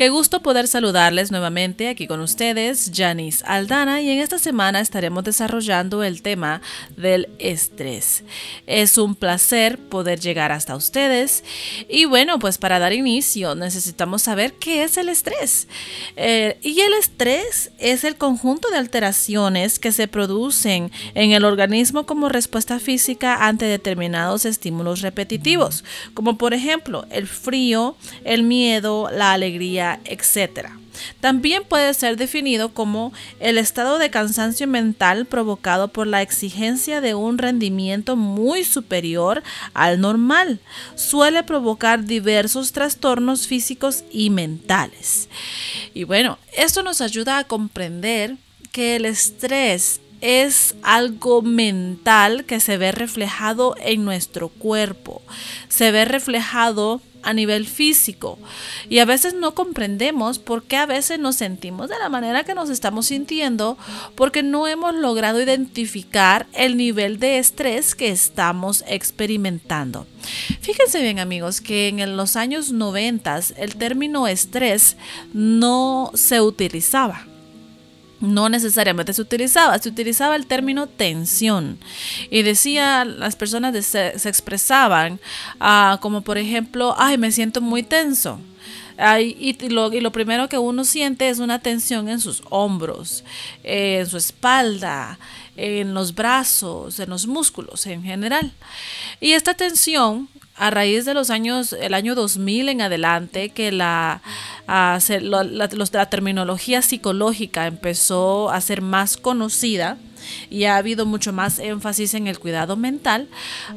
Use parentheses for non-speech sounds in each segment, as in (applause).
Qué gusto poder saludarles nuevamente aquí con ustedes, Janice Aldana, y en esta semana estaremos desarrollando el tema del estrés. Es un placer poder llegar hasta ustedes y bueno, pues para dar inicio necesitamos saber qué es el estrés. Eh, y el estrés es el conjunto de alteraciones que se producen en el organismo como respuesta física ante determinados estímulos repetitivos, como por ejemplo el frío, el miedo, la alegría, etc. También puede ser definido como el estado de cansancio mental provocado por la exigencia de un rendimiento muy superior al normal. Suele provocar diversos trastornos físicos y mentales. Y bueno, esto nos ayuda a comprender que el estrés es algo mental que se ve reflejado en nuestro cuerpo, se ve reflejado a nivel físico y a veces no comprendemos por qué a veces nos sentimos de la manera que nos estamos sintiendo porque no hemos logrado identificar el nivel de estrés que estamos experimentando. Fíjense bien amigos que en los años 90 el término estrés no se utilizaba no necesariamente se utilizaba, se utilizaba el término tensión y decía, las personas se, expresaban ah, como por ejemplo, ay, me siento muy tenso. y, lo, y, lo, primero que uno siente es una tensión en sus hombros, en su espalda, en los brazos, en los músculos en general. Y esta tensión a raíz de los años, el año 2000 en adelante, que la, la, terminología psicológica empezó a ser más conocida y ha habido mucho más énfasis en el cuidado mental,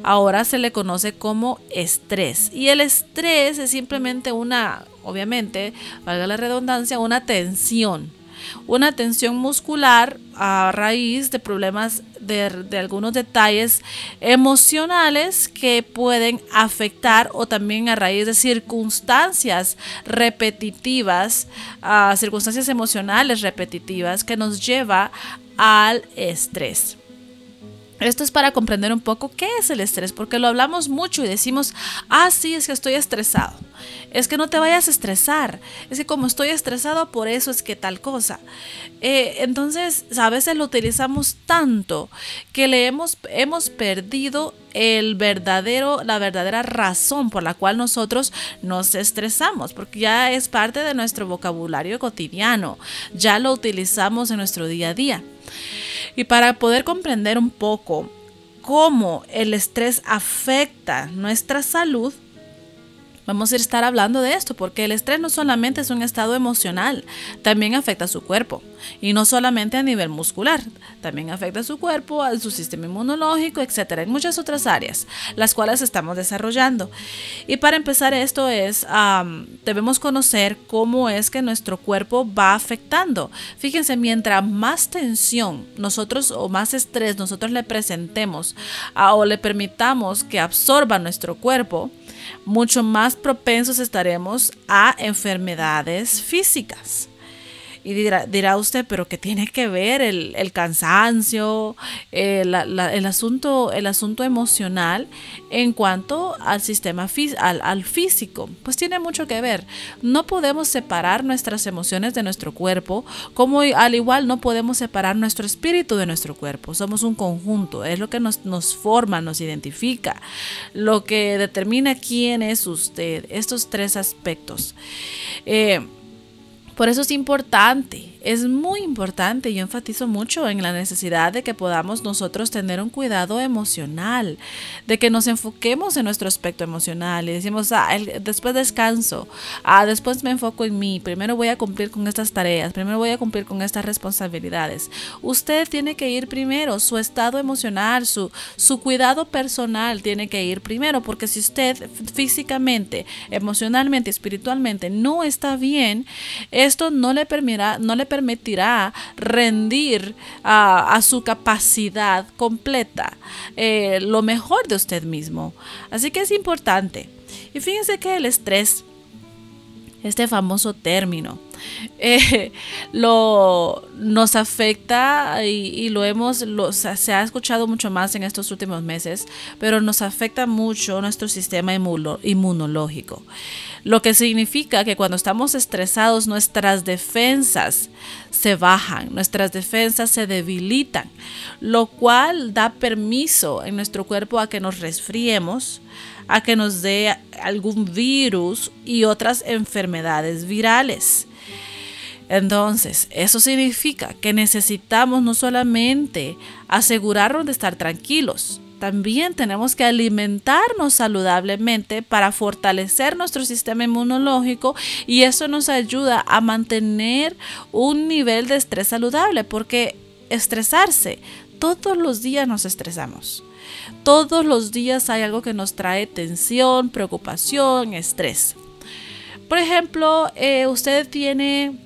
ahora se le conoce como estrés. Y el estrés es simplemente una, obviamente, valga la redundancia, una tensión una tensión muscular a raíz de problemas de, algunos detalles emocionales que pueden afectar o también a raíz de circunstancias repetitivas, circunstancias emocionales repetitivas que nos lleva al estrés. Esto es para comprender un poco qué es el estrés, porque lo hablamos mucho y decimos, ah, sí, es que estoy estresado. Es que no te vayas a estresar. Es que como estoy estresado, por eso es que tal cosa. Eh, entonces, a veces lo utilizamos tanto que le hemos, hemos perdido el verdadero, la verdadera razón por la cual nosotros nos estresamos, porque ya es parte de nuestro vocabulario cotidiano, ya lo utilizamos en nuestro día a día. Y para poder comprender un poco cómo el estrés afecta nuestra salud, Vamos a estar hablando de esto porque el estrés no solamente es un estado emocional, también afecta a su cuerpo. Y no solamente a nivel muscular, también afecta a su cuerpo, a su sistema inmunológico, etcétera, en muchas otras áreas, las cuales estamos desarrollando. Y para empezar esto es, debemos conocer cómo es que nuestro cuerpo va afectando. Fíjense, mientras más tensión nosotros o más estrés nosotros le presentemos o le permitamos que absorba nuestro cuerpo, mucho más propensos estaremos a enfermedades físicas. Y dirá, usted, pero ¿qué tiene que ver el, cansancio, el, asunto, el asunto emocional en cuanto al sistema al, al físico? Pues tiene mucho que ver. No podemos separar nuestras emociones de nuestro cuerpo, como al igual no podemos separar nuestro espíritu de nuestro cuerpo. Somos un conjunto, es lo que nos, nos forma, nos identifica, lo que determina quién es usted, estos tres aspectos. Eh, Por eso es importante es muy importante, yo enfatizo mucho en la necesidad de que podamos nosotros tener un cuidado emocional, de que nos enfoquemos en nuestro aspecto emocional y decimos, ah, después descanso, ah, después me enfoco en mí, primero voy a cumplir con estas tareas, primero voy a cumplir con estas responsabilidades. Usted tiene que ir primero, su estado emocional, su, su cuidado personal tiene que ir primero, porque si usted físicamente, emocionalmente, espiritualmente no está bien, esto no le permitirá, no le permitirá rendir a, su capacidad completa eh, lo mejor de usted mismo. Así que es importante. Y fíjense que el estrés, este famoso término, (laughs) eh, lo, nos afecta y, lo hemos, se ha escuchado mucho más en estos últimos meses, pero nos afecta mucho nuestro sistema inmunológico. Lo que significa que cuando estamos estresados nuestras defensas se bajan, nuestras defensas se debilitan, lo cual da permiso en nuestro cuerpo a que nos resfriemos, a que nos dé algún virus y otras enfermedades virales. Entonces, eso significa que necesitamos no solamente asegurarnos de estar tranquilos, también tenemos que alimentarnos saludablemente para fortalecer nuestro sistema inmunológico y eso nos ayuda a mantener un nivel de estrés saludable porque estresarse, todos los días nos estresamos. Todos los días hay algo que nos trae tensión, preocupación, estrés. Por ejemplo, eh, usted tiene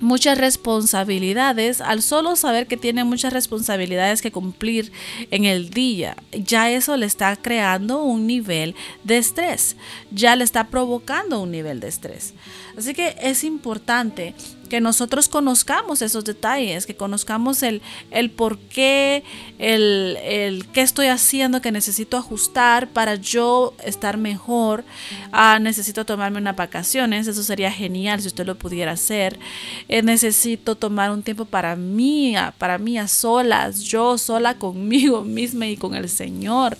muchas responsabilidades, al solo saber que tiene muchas responsabilidades que cumplir en el día, ya eso le está creando un nivel de estrés, ya le está provocando un nivel de estrés. Así que es importante que nosotros conozcamos esos detalles, que conozcamos el, el por qué, el, el qué estoy haciendo, que necesito ajustar para yo estar mejor. Ah, necesito tomarme unas vacaciones, eso sería genial si usted lo pudiera hacer. Eh, necesito tomar un tiempo para mí, para mí a solas, yo sola conmigo (laughs) misma y con el Señor.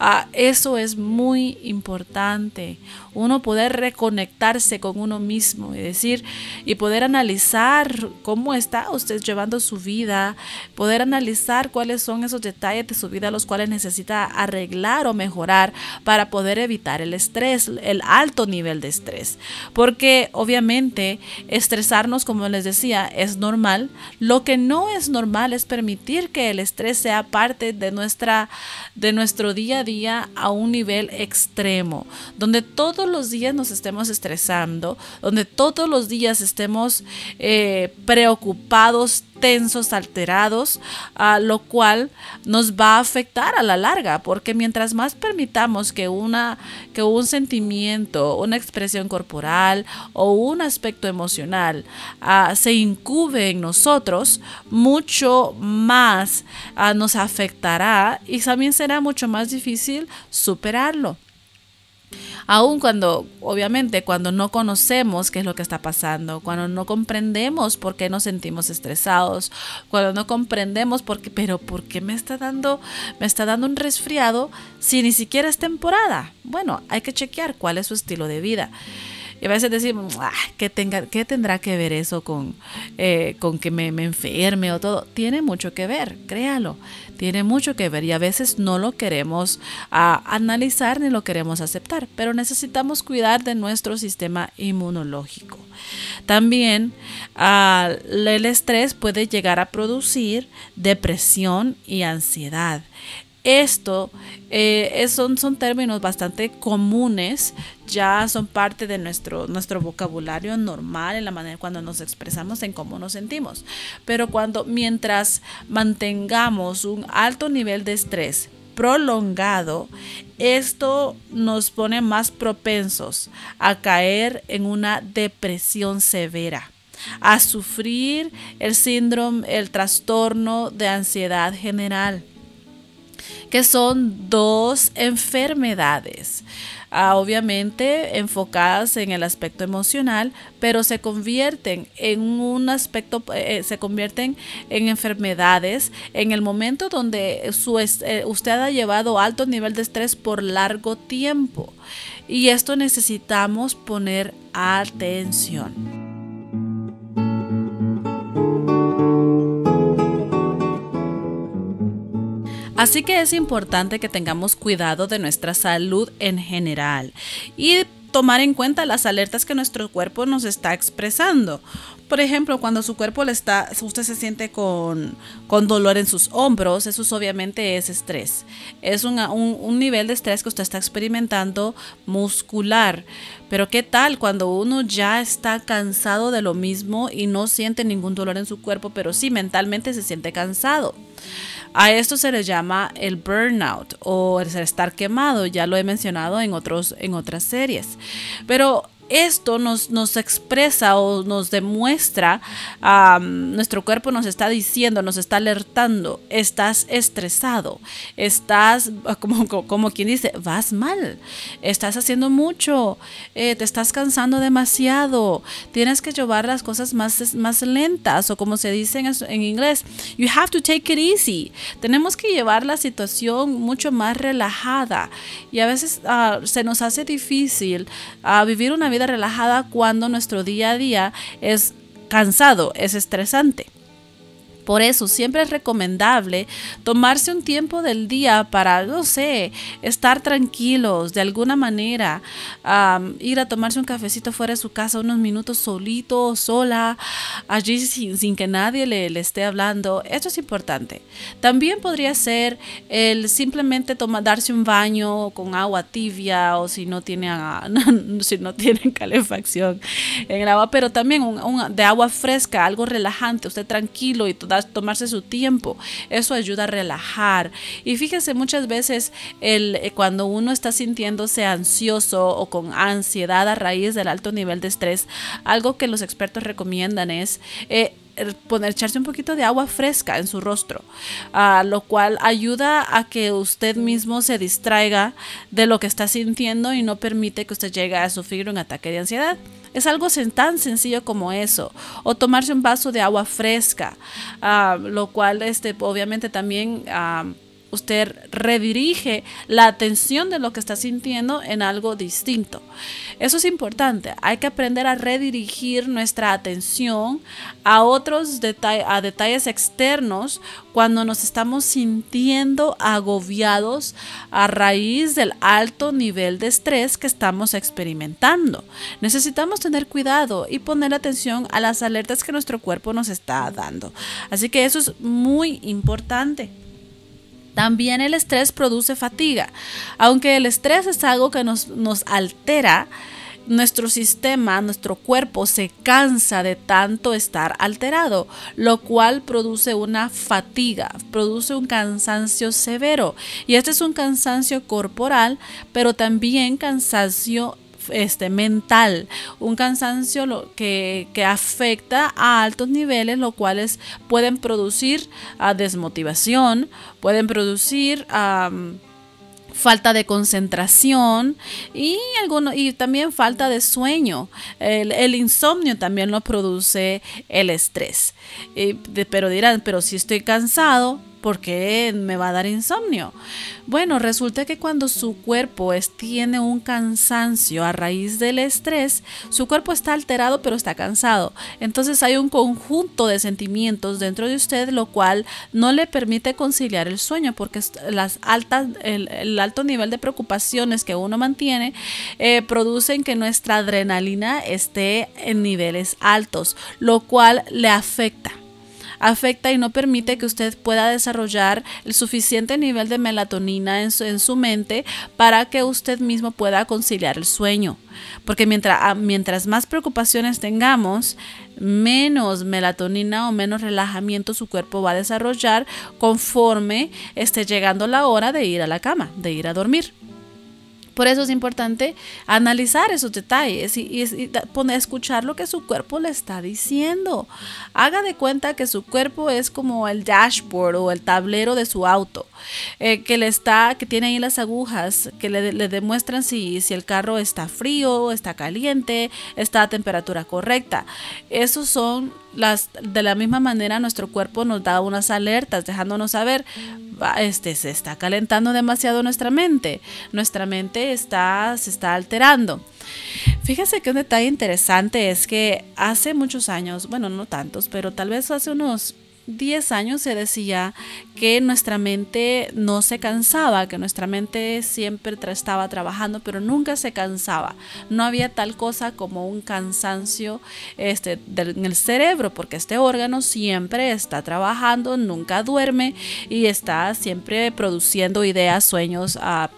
Ah, eso es muy importante. Uno poder reconectarse con uno mismo y decir y poder analizar analizar cómo está usted llevando su vida, poder analizar cuáles son esos detalles de su vida los cuales necesita arreglar o mejorar para poder evitar el estrés, el alto nivel de estrés. Porque obviamente estresarnos, como les decía, es normal. Lo que no es normal es permitir que el estrés sea parte de, nuestra, de nuestro día a día a un nivel extremo, donde todos los días nos estemos estresando, donde todos los días estemos eh, preocupados, tensos, alterados, a lo cual nos va a afectar a la larga, porque mientras más permitamos que, una, que un sentimiento, una expresión corporal o un aspecto emocional ah, se incube en nosotros, mucho más ah, nos afectará y también será mucho más difícil superarlo. Aun cuando, obviamente, cuando no conocemos qué es lo que está pasando, cuando no comprendemos por qué nos sentimos estresados, cuando no comprendemos por qué, pero ¿por qué me está dando, me está dando un resfriado si ni siquiera es temporada? Bueno, hay que chequear cuál es su estilo de vida. Y a veces decimos, ah, ¿qué, tenga, ¿qué tendrá que ver eso con, eh, con que me, me enferme o todo? Tiene mucho que ver, créalo tiene mucho que ver y a veces no lo queremos ah, analizar ni lo queremos aceptar, pero necesitamos cuidar de nuestro sistema inmunológico. También ah, el estrés puede llegar a producir depresión y ansiedad. Esto eh, son, son términos bastante comunes, ya son parte de nuestro, nuestro vocabulario normal en la manera cuando nos expresamos en cómo nos sentimos. Pero cuando mientras mantengamos un alto nivel de estrés prolongado, esto nos pone más propensos a caer en una depresión severa a sufrir el síndrome, el trastorno de ansiedad general que son dos enfermedades. Ah, obviamente enfocadas en el aspecto emocional, pero se convierten en un aspecto, eh, se convierten en enfermedades en el momento donde su, eh, usted ha llevado alto nivel de estrés por largo tiempo. Y esto necesitamos poner atención. Así que es importante que tengamos cuidado de nuestra salud en general y tomar en cuenta las alertas que nuestro cuerpo nos está expresando. Por ejemplo, cuando su cuerpo le está, usted se siente con, dolor en sus hombros, eso obviamente es estrés. Es un, un, nivel de estrés que usted está experimentando muscular. Pero ¿qué tal cuando uno ya está cansado de lo mismo y no siente ningún dolor en su cuerpo, pero sí mentalmente se siente cansado? A esto se le llama el burnout o el estar quemado, ya lo he mencionado en, otros, en otras series. Pero esto nos, nos expresa o nos demuestra, nuestro cuerpo nos está diciendo, nos está alertando, estás estresado, estás, (laughs) como, como quien dice, vas mal, estás haciendo mucho, eh, te estás cansando demasiado, tienes que llevar las cosas más, más lentas o como se dice en, inglés, you have to take it easy. Tenemos que llevar la situación mucho más relajada y a veces ah, se nos hace difícil uh, vivir una vida relajada cuando nuestro día a día es cansado, es estresante. Por eso siempre es recomendable tomarse un tiempo del día para, no sé, estar tranquilos de alguna manera, ir a tomarse un cafecito fuera de su casa unos minutos solito, sola, allí sin, que nadie le, esté hablando. Esto es importante. También podría ser el simplemente tomar, darse un baño con agua tibia o si no tiene, (laughs) si no tienen (laughs) calefacción en el agua, pero también de agua fresca, algo relajante, usted tranquilo y toda tomarse su tiempo. Eso ayuda a relajar. Y fíjese, muchas veces el, eh, cuando uno está sintiéndose ansioso o con ansiedad a raíz del alto nivel de estrés, algo que los expertos recomiendan es... Eh, poner, echarse un poquito de agua fresca en su rostro, a lo cual ayuda a que usted mismo se distraiga de lo que está sintiendo y no permite que usted llegue a sufrir un ataque de ansiedad. Es algo tan sencillo como eso. O tomarse un vaso de agua fresca, ah, lo cual este, obviamente también... Ah, usted redirige la atención de lo que está sintiendo en algo distinto. Eso es importante. Hay que aprender a redirigir nuestra atención a otros detalles, a detalles externos cuando nos estamos sintiendo agobiados a raíz del alto nivel de estrés que estamos experimentando. Necesitamos tener cuidado y poner atención a las alertas que nuestro cuerpo nos está dando. Así que eso es muy importante. También el estrés produce fatiga. Aunque el estrés es algo que nos, nos altera, nuestro sistema, nuestro cuerpo se cansa de tanto estar alterado, lo cual produce una fatiga, produce un cansancio severo. Y este es un cansancio corporal, pero también cansancio este, mental, un cansancio que, afecta a altos niveles, lo cuales pueden producir a ah, desmotivación, pueden producir falta de concentración y, alguno, y también falta de sueño. El, insomnio también lo produce el estrés. pero dirán, pero si estoy cansado, ¿Por qué me va a dar insomnio? Bueno, resulta que cuando su cuerpo tiene un cansancio a raíz del estrés, su cuerpo está alterado pero está cansado. Entonces hay un conjunto de sentimientos dentro de usted lo cual no le permite conciliar el sueño porque las altas, el, alto nivel de preocupaciones que uno mantiene eh, producen que nuestra adrenalina esté en niveles altos, lo cual le afecta afecta y no permite que usted pueda desarrollar el suficiente nivel de melatonina en su, mente para que usted mismo pueda conciliar el sueño. Porque mientras, ah, mientras más preocupaciones tengamos, menos melatonina o menos relajamiento su cuerpo va a desarrollar conforme esté llegando la hora de ir a la cama, de ir a dormir. Por eso es importante analizar esos detalles y, escuchar lo que su cuerpo le está diciendo. Haga de cuenta que su cuerpo es como el dashboard o el tablero de su auto, eh, que le está, que tiene ahí las agujas que le, demuestran si, si el carro está frío, está caliente, está a temperatura correcta. Esos son de la misma manera nuestro cuerpo nos da unas alertas dejándonos saber este se está calentando demasiado nuestra mente nuestra mente está se está alterando fíjese que un detalle interesante es que hace muchos años bueno no tantos pero tal vez hace unos 10 años se decía que nuestra mente no se cansaba, que nuestra mente siempre estaba trabajando, pero nunca se cansaba. No había tal cosa como un cansancio este, en el cerebro, porque este órgano siempre está trabajando, nunca duerme y está siempre produciendo ideas, sueños, a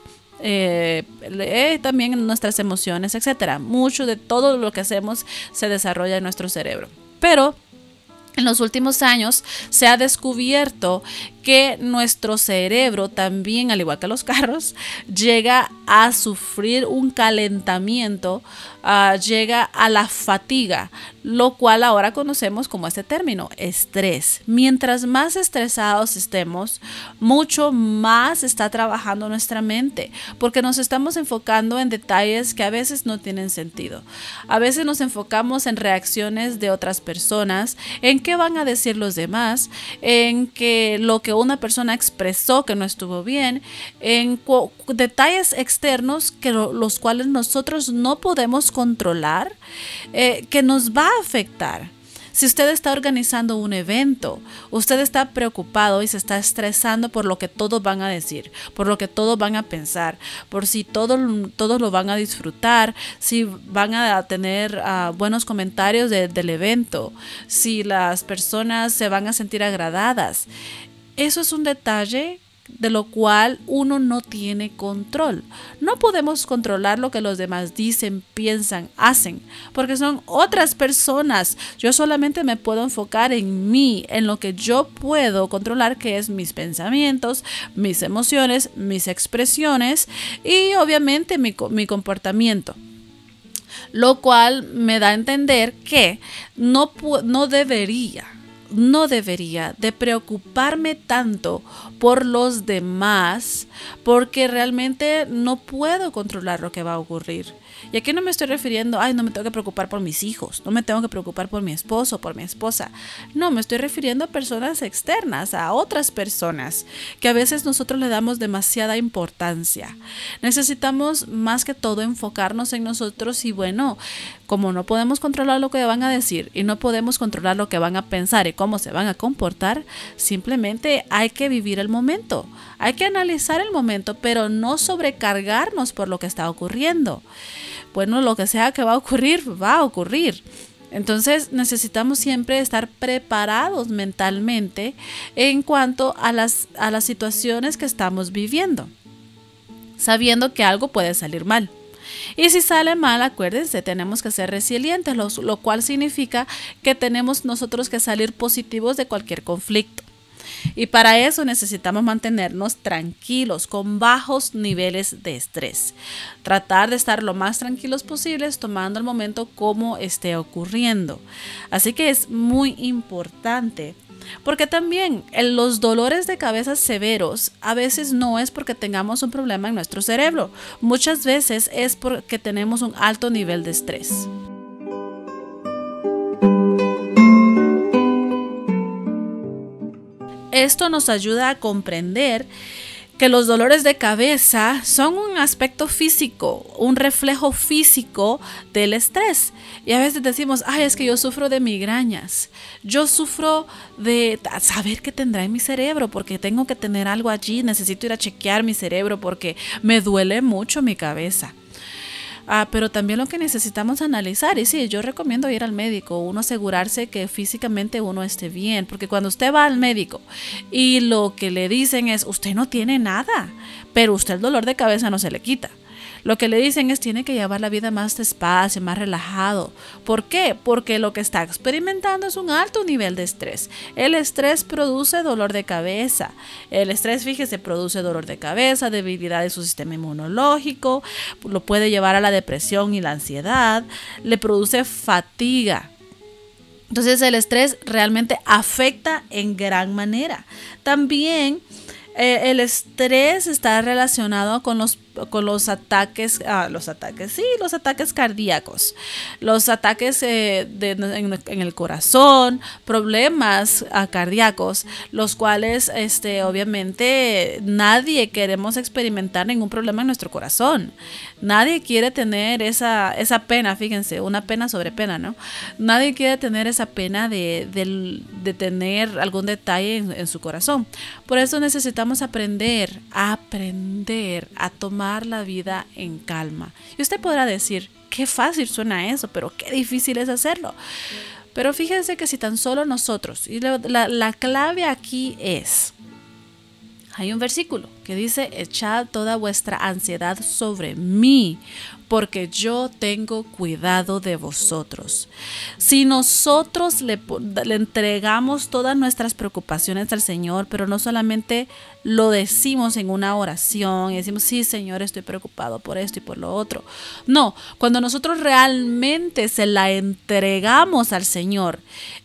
eh, eh, también nuestras emociones, etcétera. Mucho de todo lo que hacemos se desarrolla en nuestro cerebro. Pero en los últimos años se ha descubierto que nuestro cerebro también, al igual que los carros, llega a sufrir un calentamiento, ah, llega a la fatiga, lo cual ahora conocemos como este término, estrés. Mientras más estresados estemos, mucho más está trabajando nuestra mente, porque nos estamos enfocando en detalles que a veces no tienen sentido. A veces nos enfocamos en reacciones de otras personas, en qué van a decir los demás, en que lo que una persona expresó que no estuvo bien, en detalles externos que los cuales nosotros no podemos controlar, eh, que nos va a afectar. Si usted está organizando un evento, usted está preocupado y se está estresando por lo que todos van a decir, por lo que todos van a pensar, por si todos, todos lo van a disfrutar, si van a tener ah, buenos comentarios del evento, si las personas se van a sentir agradadas. Eso es un detalle de lo cual uno no tiene control. No podemos controlar lo que los demás dicen, piensan, hacen, porque son otras personas. Yo solamente me puedo enfocar en mí, en lo que yo puedo controlar, que es mis pensamientos, mis emociones, mis expresiones y obviamente mi, comportamiento lo cual me da a entender que no, no debería no debería de preocuparme tanto por los demás porque realmente no puedo controlar lo que va a ocurrir. Y aquí no me estoy refiriendo, ay, no me tengo que preocupar por mis hijos, no me tengo que preocupar por mi esposo, por mi esposa. No, me estoy refiriendo a personas externas, a otras personas, que a veces nosotros le damos demasiada importancia. Necesitamos más que todo enfocarnos en nosotros y bueno, como no podemos controlar lo que van a decir y no podemos controlar lo que van a pensar y cómo se van a comportar, simplemente hay que vivir el momento, hay que analizar el momento, pero no sobrecargarnos por lo que está ocurriendo bueno, lo que sea que va a ocurrir, va a ocurrir. Entonces necesitamos siempre estar preparados mentalmente en cuanto a las, a las situaciones que estamos viviendo, sabiendo que algo puede salir mal. Y si sale mal, acuérdense, tenemos que ser resilientes, lo cual significa que tenemos nosotros que salir positivos de cualquier conflicto. Y para eso necesitamos mantenernos tranquilos, con bajos niveles de estrés. Tratar de estar lo más tranquilos posibles, tomando el momento como esté ocurriendo. Así que es muy importante porque también los dolores de cabeza severos a veces no es porque tengamos un problema en nuestro cerebro, muchas veces es porque tenemos un alto nivel de estrés. Esto nos ayuda a comprender que los dolores de cabeza son un aspecto físico, un reflejo físico del estrés. Y a veces decimos, ay, es que yo sufro de migrañas, yo sufro de saber qué tendrá en mi cerebro, porque tengo que tener algo allí, necesito ir a chequear mi cerebro porque me duele mucho mi cabeza. Ah, pero también lo que necesitamos analizar, y sí, yo recomiendo ir al médico, uno asegurarse que físicamente uno esté bien, porque cuando usted va al médico y lo que le dicen es, usted no tiene nada, pero usted el dolor de cabeza no se le quita. Lo que le dicen es tiene que llevar la vida más despacio, más relajado. ¿Por qué? Porque lo que está experimentando es un alto nivel de estrés. El estrés produce dolor de cabeza. El estrés, fíjese, produce dolor de cabeza, debilidad de su sistema inmunológico, lo puede llevar a la depresión y la ansiedad, le produce fatiga. Entonces el estrés realmente afecta en gran manera. También eh, el estrés está relacionado con los con los ataques, ah, los ataques, sí, los ataques cardíacos, los ataques eh, en, el corazón, problemas ah, cardíacos, los cuales, este, obviamente, nadie queremos experimentar ningún problema en nuestro corazón. Nadie quiere tener esa, esa pena, fíjense, una pena sobre pena, ¿no? Nadie quiere tener esa pena de, tener algún detalle en, su corazón. Por eso necesitamos aprender, aprender a tomar la vida en calma. Y usted podrá decir, qué fácil suena eso, pero qué difícil es hacerlo. Pero fíjense que si tan solo nosotros, y la, la clave aquí es, hay un versículo que dice, echad toda vuestra ansiedad sobre mí, porque yo tengo cuidado de vosotros. Si nosotros le, entregamos todas nuestras preocupaciones al Señor, pero no solamente lo decimos en una oración y decimos, sí, Señor, estoy preocupado por esto y por lo otro. No, cuando nosotros realmente se la entregamos al Señor,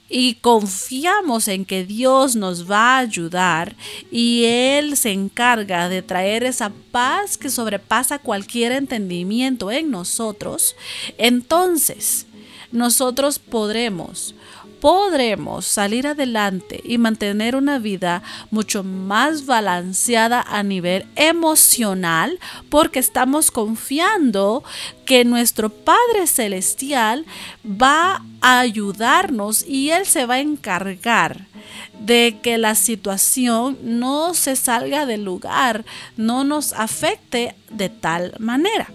y confiamos en que Dios nos va a ayudar y Él se encarga de traer esa paz que sobrepasa cualquier entendimiento en nosotros, entonces nosotros podremos podremos salir adelante y mantener una vida mucho más balanceada a nivel emocional porque estamos confiando que nuestro Padre Celestial va a ayudarnos y Él se va a encargar de que la situación no se salga del lugar, no nos afecte de tal manera.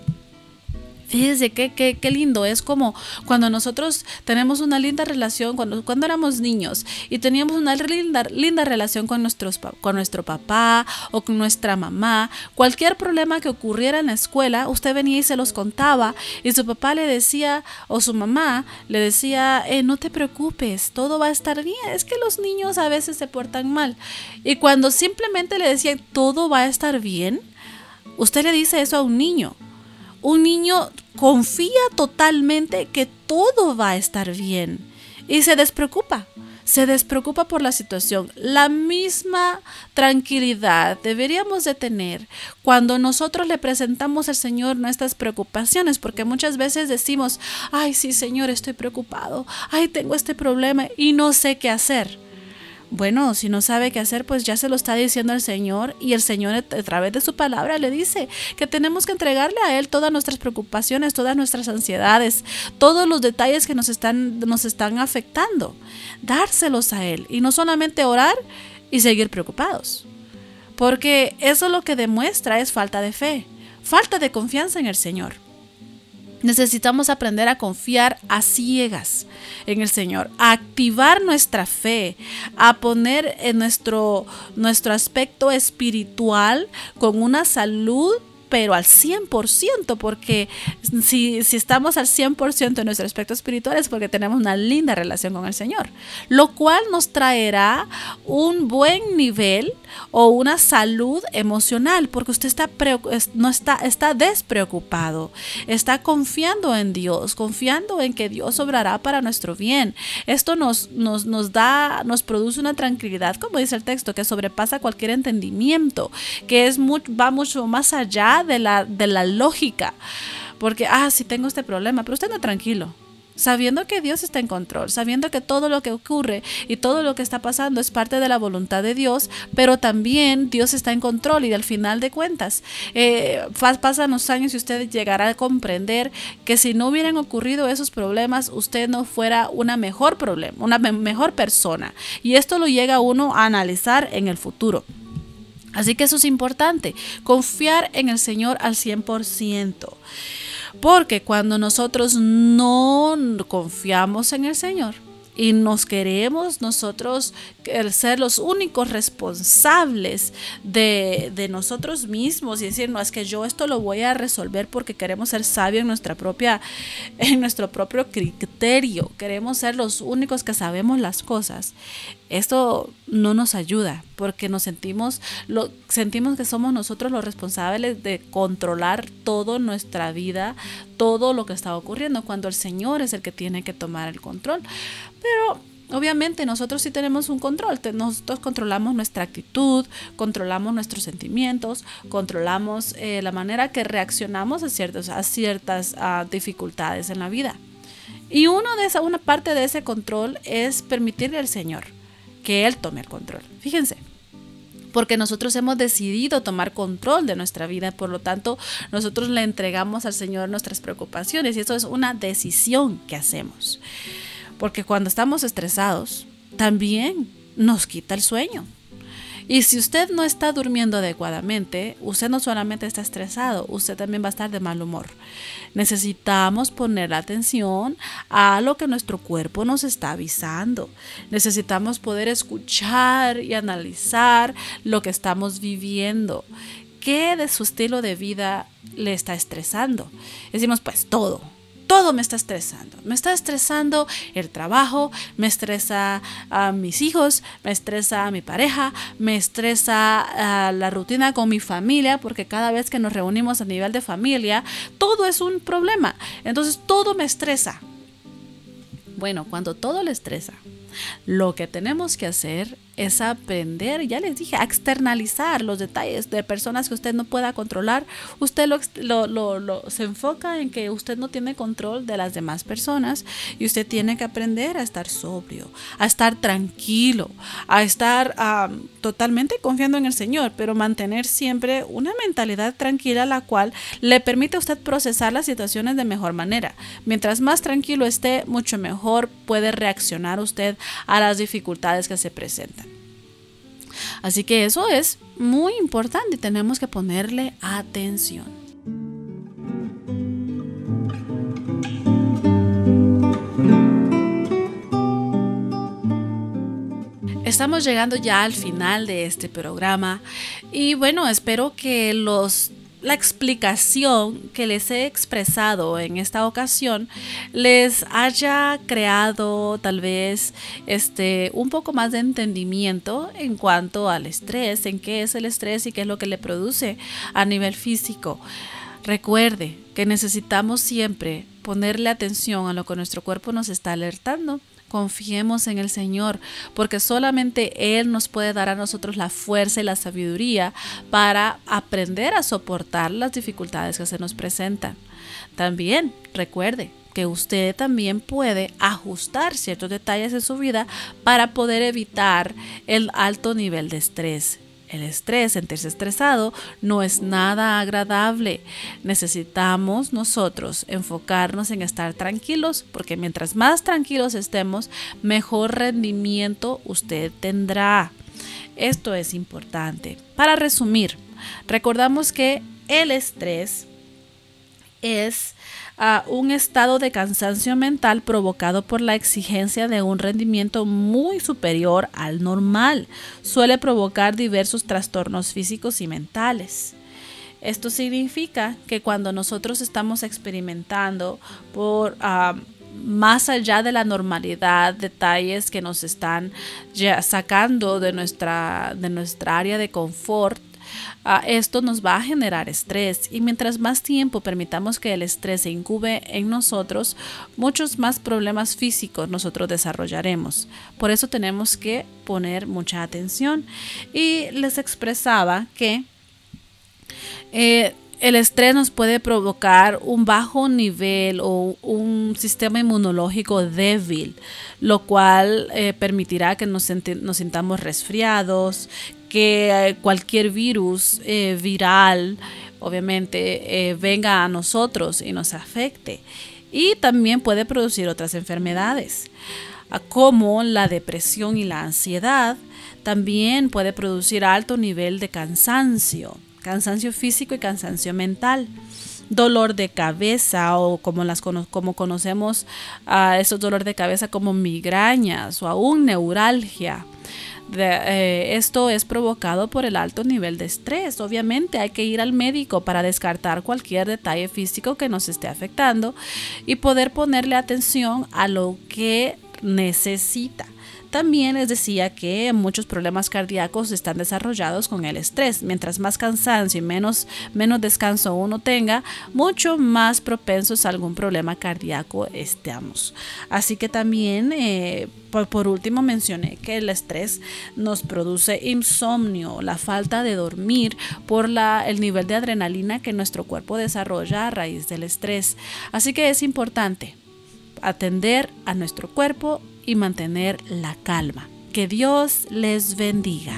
Fíjese qué, qué, qué, lindo. Es como cuando nosotros tenemos una linda relación, cuando, cuando éramos niños y teníamos una linda, linda relación con, nuestros, con nuestro papá o con nuestra mamá. Cualquier problema que ocurriera en la escuela, usted venía y se los contaba y su papá le decía o su mamá le decía, eh, no te preocupes, todo va a estar bien. Es que los niños a veces se portan mal. Y cuando simplemente le decía, todo va a estar bien, usted le dice eso a un niño un niño confía totalmente que todo va a estar bien y se despreocupa. Se despreocupa por la situación. La misma tranquilidad deberíamos de tener cuando nosotros le presentamos al Señor nuestras preocupaciones, porque muchas veces decimos, ay sí Señor, estoy preocupado, ay tengo este problema y no sé qué hacer. Bueno, si no sabe qué hacer, pues ya se lo está diciendo el Señor y el Señor a través de su palabra le dice que tenemos que entregarle a Él todas nuestras preocupaciones, todas nuestras ansiedades, todos los detalles que nos están, nos están afectando, dárselos a Él y no solamente orar y seguir preocupados, porque eso lo que demuestra es falta de fe, falta de confianza en el Señor. Necesitamos aprender a confiar a ciegas en el Señor, a activar nuestra fe, a poner en nuestro, nuestro aspecto espiritual con una salud pero al 100%, porque si, si estamos al 100% en nuestro aspecto espiritual es porque tenemos una linda relación con el Señor, lo cual nos traerá un buen nivel o una salud emocional, porque usted está, no está, está despreocupado, está confiando en Dios, confiando en que Dios obrará para nuestro bien. Esto nos, nos, nos da, nos produce una tranquilidad, como dice el texto, que sobrepasa cualquier entendimiento, que es va mucho más allá de la, de la lógica. Porque, ah, sí tengo este problema, pero usted no tranquilo sabiendo que Dios está en control, sabiendo que todo lo que ocurre y todo lo que está pasando es parte de la voluntad de Dios, pero también Dios está en control y al final de cuentas eh, pasan los años y usted llegará a comprender que si no hubieran ocurrido esos problemas, usted no fuera una mejor problema, una mejor persona. Y esto lo llega uno a analizar en el futuro. Así que eso es importante, confiar en el Señor al 100%. Porque cuando nosotros no confiamos en el Señor y nos queremos nosotros ser los únicos responsables de, de, nosotros mismos y decir, no, es que yo esto lo voy a resolver porque queremos ser sabios en, nuestra propia, en nuestro propio criterio, queremos ser los únicos que sabemos las cosas. Esto no nos ayuda porque nos sentimos, lo, sentimos que somos nosotros los responsables de controlar toda nuestra vida, todo lo que está ocurriendo, cuando el Señor es el que tiene que tomar el control. Pero obviamente nosotros sí tenemos un control, nosotros controlamos nuestra actitud, controlamos nuestros sentimientos, controlamos eh, la manera que reaccionamos a, ciertos, a ciertas dificultades en la vida. Y de esa, una parte de ese control es permitirle al Señor que Él tome el control. Fíjense, porque nosotros hemos decidido tomar control de nuestra vida, por lo tanto nosotros le entregamos al Señor nuestras preocupaciones y eso es una decisión que hacemos. Porque cuando estamos estresados, también nos quita el sueño. Y si usted no está durmiendo adecuadamente, usted no solamente está estresado, usted también va a estar de mal humor. Necesitamos poner atención a lo que nuestro cuerpo nos está avisando. Necesitamos poder escuchar y analizar lo que estamos viviendo. ¿Qué de su estilo de vida le está estresando? Decimos, pues todo todo me está estresando. Me está estresando el trabajo, me estresa a mis hijos, me estresa a mi pareja, me estresa la rutina con mi familia, porque cada vez que nos reunimos a nivel de familia, todo es un problema. Entonces todo me estresa. Bueno, cuando todo le estresa, lo que tenemos que hacer es aprender, ya les dije, a externalizar los detalles de personas que usted no pueda controlar. Usted lo, se enfoca en que usted no tiene control de las demás personas y usted tiene que aprender a estar sobrio, a estar tranquilo, a estar totalmente confiando en el Señor, pero mantener siempre una mentalidad tranquila la cual le permite a usted procesar las situaciones de mejor manera. Mientras más tranquilo esté, mucho mejor puede reaccionar usted a las dificultades que se presentan. Así que eso es muy importante y tenemos que ponerle atención. Estamos llegando ya al final de este programa y bueno, espero que los la explicación que les he expresado en esta ocasión les haya creado tal vez este un poco más de entendimiento en cuanto al estrés, en qué es el estrés y qué es lo que le produce a nivel físico. Recuerde que necesitamos siempre ponerle atención a lo que nuestro cuerpo nos está alertando Confiemos en el Señor, porque solamente Él nos puede dar a nosotros la fuerza y la sabiduría para aprender a soportar las dificultades que se nos presentan. También recuerde que usted también puede ajustar ciertos detalles de su vida para poder evitar el alto nivel de estrés el estrés, sentirse estresado, no es nada agradable. Necesitamos nosotros enfocarnos en estar tranquilos, porque mientras más tranquilos estemos, mejor rendimiento usted tendrá. Esto es importante. Para resumir, recordamos que el estrés es a un estado de cansancio mental provocado por la exigencia de un rendimiento muy superior al normal. Suele provocar diversos trastornos físicos y mentales. Esto significa que cuando nosotros estamos experimentando por ah, más allá de la normalidad, detalles que nos están ya sacando de nuestra, de nuestra área de confort, esto nos va a generar estrés y mientras más tiempo permitamos que el estrés se incube en nosotros, muchos más problemas físicos nosotros desarrollaremos. Por eso tenemos que poner mucha atención. Y les expresaba que eh, el estrés nos puede provocar un bajo nivel o un sistema inmunológico débil, lo cual eh, permitirá que nos, sintamos resfriados, que eh, cualquier virus eh, viral, obviamente, venga a nosotros y nos afecte. Y también puede producir otras enfermedades, como la depresión y la ansiedad. También puede producir alto nivel de cansancio cansancio físico y cansancio mental dolor de cabeza o como las como conocemos a esos dolores de cabeza como migrañas o aún neuralgia. Eh, esto es provocado por el alto nivel de estrés. Obviamente hay que ir al médico para descartar cualquier detalle físico que nos esté afectando y poder ponerle atención a lo que necesita. También les decía que muchos problemas cardíacos están desarrollados con el estrés. Mientras más cansancio y menos, menos descanso uno tenga, mucho más propensos a algún problema cardíaco estamos. Así que también, eh, por, último, mencioné que el estrés nos produce insomnio, la falta de dormir por la, el nivel de adrenalina que nuestro cuerpo desarrolla a raíz del estrés. Así que es importante atender a nuestro cuerpo y mantener la calma. Que Dios les bendiga.